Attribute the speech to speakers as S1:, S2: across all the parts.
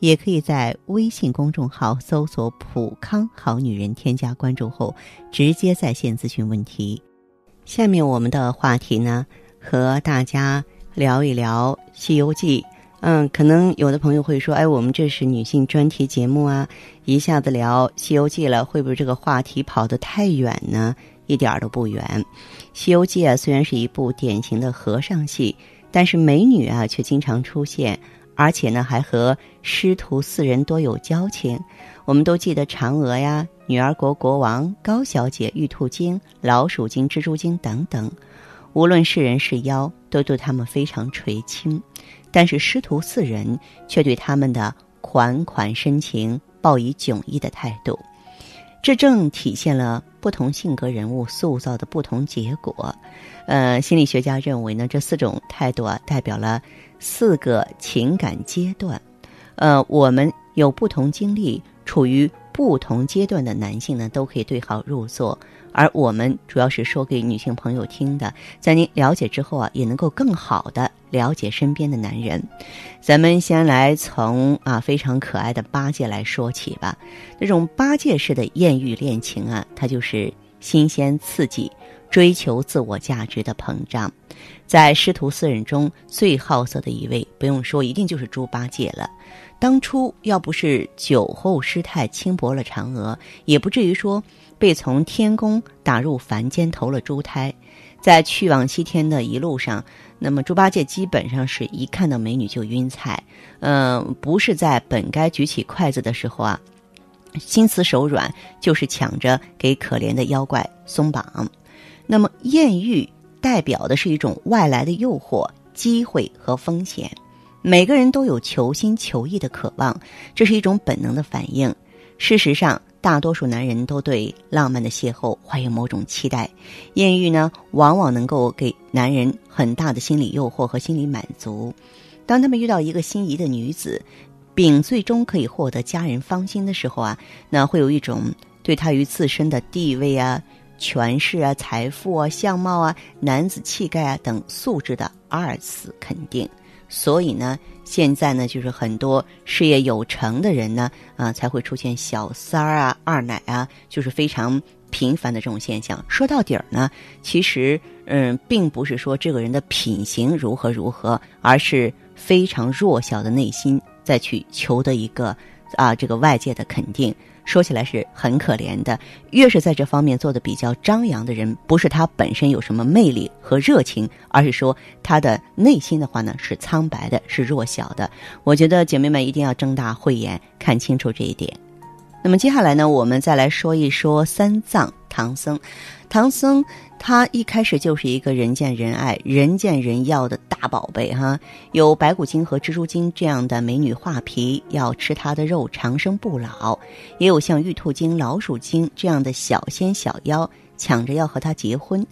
S1: 也可以在微信公众号搜索“普康好女人”，添加关注后直接在线咨询问题。下面我们的话题呢，和大家聊一聊《西游记》。嗯，可能有的朋友会说：“哎，我们这是女性专题节目啊，一下子聊《西游记》了，会不会这个话题跑得太远呢？”一点儿都不远，《西游记》啊，虽然是一部典型的和尚戏，但是美女啊却经常出现。而且呢，还和师徒四人多有交情。我们都记得嫦娥呀、女儿国国王、高小姐、玉兔精、老鼠精、蜘蛛精等等。无论是人是妖，都对他们非常垂青。但是师徒四人却对他们的款款深情抱以迥异的态度。这正体现了不同性格人物塑造的不同结果。呃，心理学家认为呢，这四种态度啊，代表了。四个情感阶段，呃，我们有不同经历、处于不同阶段的男性呢，都可以对号入座。而我们主要是说给女性朋友听的，在您了解之后啊，也能够更好的了解身边的男人。咱们先来从啊非常可爱的八戒来说起吧。这种八戒式的艳遇恋情啊，它就是新鲜刺激。追求自我价值的膨胀，在师徒四人中最好色的一位，不用说，一定就是猪八戒了。当初要不是酒后失态轻薄了嫦娥，也不至于说被从天宫打入凡间投了猪胎。在去往西天的一路上，那么猪八戒基本上是一看到美女就晕菜，嗯，不是在本该举起筷子的时候啊，心慈手软，就是抢着给可怜的妖怪松绑。那么，艳遇代表的是一种外来的诱惑、机会和风险。每个人都有求新求异的渴望，这是一种本能的反应。事实上，大多数男人都对浪漫的邂逅怀有某种期待。艳遇呢，往往能够给男人很大的心理诱惑和心理满足。当他们遇到一个心仪的女子，并最终可以获得家人芳心的时候啊，那会有一种对他于自身的地位啊。权势啊，财富啊，相貌啊，男子气概啊等素质的二次肯定，所以呢，现在呢，就是很多事业有成的人呢，啊，才会出现小三儿啊、二奶啊，就是非常频繁的这种现象。说到底儿呢，其实，嗯，并不是说这个人的品行如何如何，而是非常弱小的内心再去求得一个啊，这个外界的肯定。说起来是很可怜的，越是在这方面做的比较张扬的人，不是他本身有什么魅力和热情，而是说他的内心的话呢是苍白的，是弱小的。我觉得姐妹们一定要睁大慧眼，看清楚这一点。那么接下来呢，我们再来说一说三藏唐僧。唐僧他一开始就是一个人见人爱、人见人要的大宝贝哈，有白骨精和蜘蛛精这样的美女画皮要吃他的肉长生不老，也有像玉兔精、老鼠精这样的小仙小妖抢着要和他结婚。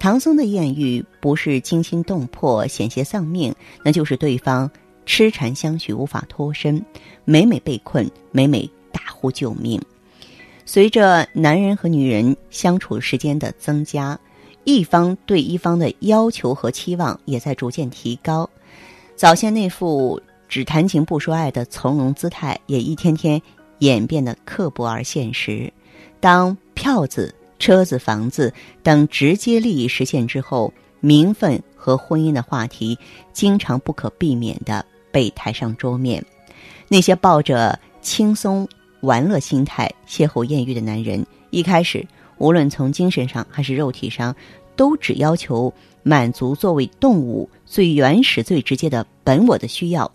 S1: 唐僧的艳遇不是惊心动魄、险些丧命，那就是对方痴缠相许、无法脱身，每每被困，每每大呼救命。随着男人和女人相处时间的增加，一方对一方的要求和期望也在逐渐提高。早先那副只谈情不说爱的从容姿态，也一天天演变得刻薄而现实。当票子、车子、房子等直接利益实现之后，名分和婚姻的话题经常不可避免的被抬上桌面。那些抱着轻松。玩乐心态邂逅艳遇的男人，一开始无论从精神上还是肉体上，都只要求满足作为动物最原始、最直接的本我的需要，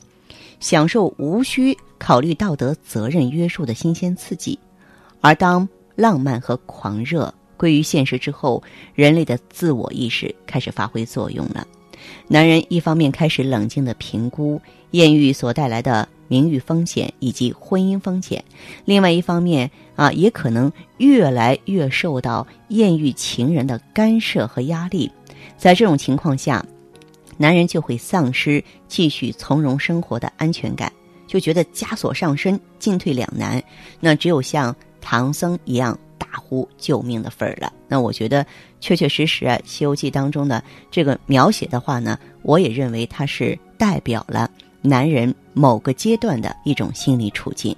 S1: 享受无需考虑道德责任约束的新鲜刺激。而当浪漫和狂热归于现实之后，人类的自我意识开始发挥作用了。男人一方面开始冷静的评估艳遇所带来的名誉风险以及婚姻风险；另外一方面啊，也可能越来越受到艳遇情人的干涉和压力。在这种情况下，男人就会丧失继续从容生活的安全感，就觉得枷锁上身，进退两难。那只有像唐僧一样大呼救命的份儿了。那我觉得，确确实实啊，《西游记》当中的这个描写的话呢，我也认为它是代表了男人某个阶段的一种心理处境。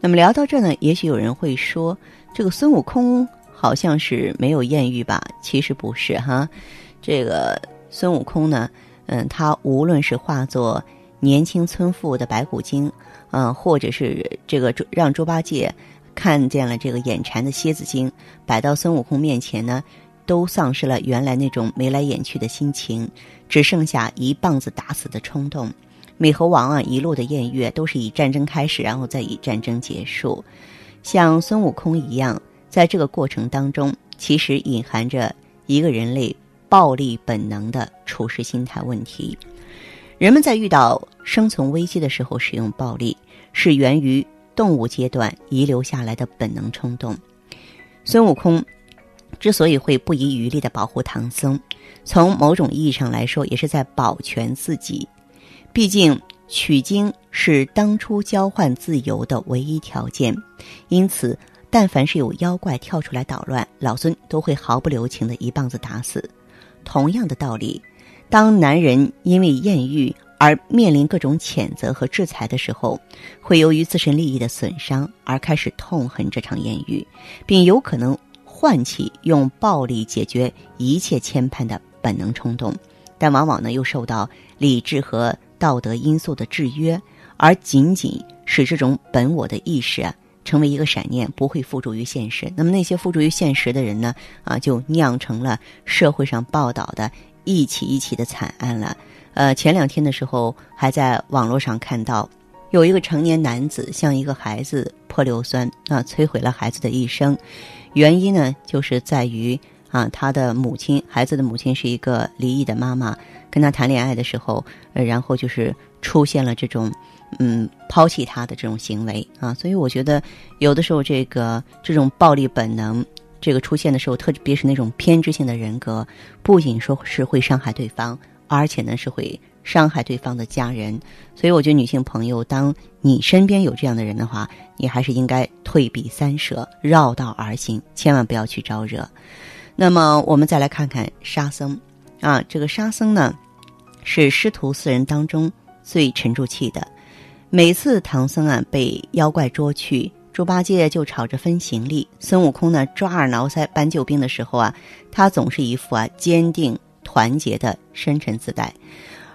S1: 那么聊到这呢，也许有人会说，这个孙悟空好像是没有艳遇吧？其实不是哈。这个孙悟空呢，嗯，他无论是化作年轻村妇的白骨精，嗯，或者是这个让猪八戒看见了这个眼馋的蝎子精，摆到孙悟空面前呢，都丧失了原来那种眉来眼去的心情，只剩下一棒子打死的冲动。美猴王啊，一路的艳遇都是以战争开始，然后再以战争结束。像孙悟空一样，在这个过程当中，其实隐含着一个人类。暴力本能的处事心态问题，人们在遇到生存危机的时候使用暴力，是源于动物阶段遗留下来的本能冲动。孙悟空之所以会不遗余力的保护唐僧，从某种意义上来说，也是在保全自己。毕竟取经是当初交换自由的唯一条件，因此，但凡是有妖怪跳出来捣乱，老孙都会毫不留情的一棒子打死。同样的道理，当男人因为艳遇而面临各种谴责和制裁的时候，会由于自身利益的损伤而开始痛恨这场艳遇，并有可能唤起用暴力解决一切牵绊的本能冲动，但往往呢又受到理智和道德因素的制约，而仅仅使这种本我的意识啊。成为一个闪念，不会付诸于现实。那么那些付诸于现实的人呢？啊，就酿成了社会上报道的一起一起的惨案了。呃，前两天的时候还在网络上看到，有一个成年男子向一个孩子泼硫酸，啊，摧毁了孩子的一生。原因呢，就是在于啊，他的母亲，孩子的母亲是一个离异的妈妈，跟他谈恋爱的时候，呃，然后就是出现了这种。嗯，抛弃他的这种行为啊，所以我觉得有的时候这个这种暴力本能这个出现的时候，特别是那种偏执性的人格，不仅说是会伤害对方，而且呢是会伤害对方的家人。所以我觉得女性朋友，当你身边有这样的人的话，你还是应该退避三舍，绕道而行，千万不要去招惹。那么我们再来看看沙僧啊，这个沙僧呢是师徒四人当中最沉住气的。每次唐僧啊被妖怪捉去，猪八戒就吵着分行李；孙悟空呢抓耳挠腮搬救兵的时候啊，他总是一副啊坚定团结的深沉自带。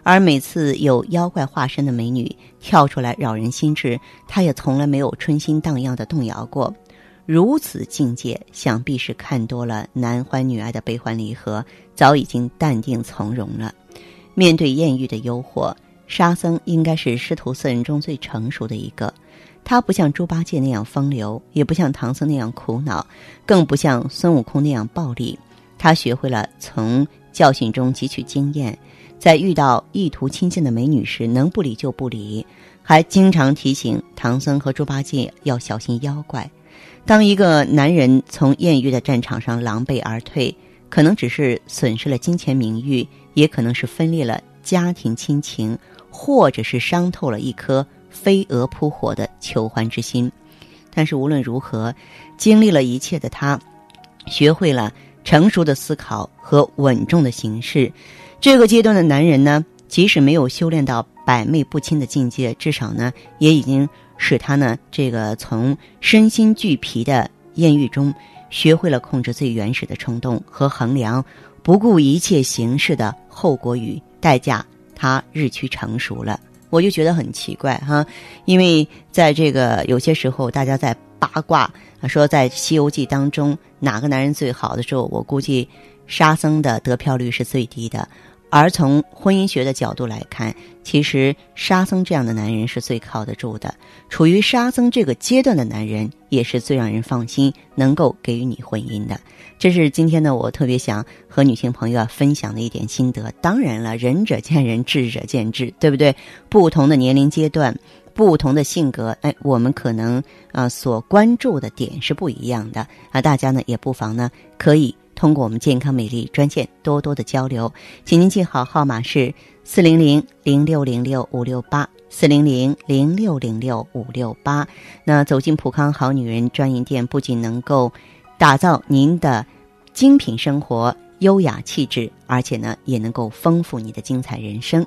S1: 而每次有妖怪化身的美女跳出来扰人心智，他也从来没有春心荡漾的动摇过。如此境界，想必是看多了男欢女爱的悲欢离合，早已经淡定从容了。面对艳遇的诱惑。沙僧应该是师徒四人中最成熟的一个，他不像猪八戒那样风流，也不像唐僧那样苦恼，更不像孙悟空那样暴力。他学会了从教训中汲取经验，在遇到意图亲近的美女时，能不理就不理，还经常提醒唐僧和猪八戒要小心妖怪。当一个男人从艳遇的战场上狼狈而退，可能只是损失了金钱名誉，也可能是分裂了家庭亲情。或者是伤透了一颗飞蛾扑火的求欢之心，但是无论如何，经历了一切的他，学会了成熟的思考和稳重的行事。这个阶段的男人呢，即使没有修炼到百媚不侵的境界，至少呢，也已经使他呢，这个从身心俱疲的艳遇中，学会了控制最原始的冲动和衡量不顾一切形式的后果与代价。他日趋成熟了，我就觉得很奇怪哈，因为在这个有些时候，大家在八卦说在《西游记》当中哪个男人最好的时候，我估计沙僧的得票率是最低的。而从婚姻学的角度来看，其实沙僧这样的男人是最靠得住的。处于沙僧这个阶段的男人，也是最让人放心，能够给予你婚姻的。这是今天呢，我特别想和女性朋友啊分享的一点心得。当然了，仁者见仁，智者见智，对不对？不同的年龄阶段，不同的性格，哎，我们可能啊所关注的点是不一样的啊。大家呢也不妨呢可以通过我们健康美丽专线多多的交流，请您记好号码是四零零零六零六五六八四零零零六零六五六八。那走进普康好女人专营店，不仅能够打造您的精品生活、优雅气质，而且呢也能够丰富你的精彩人生。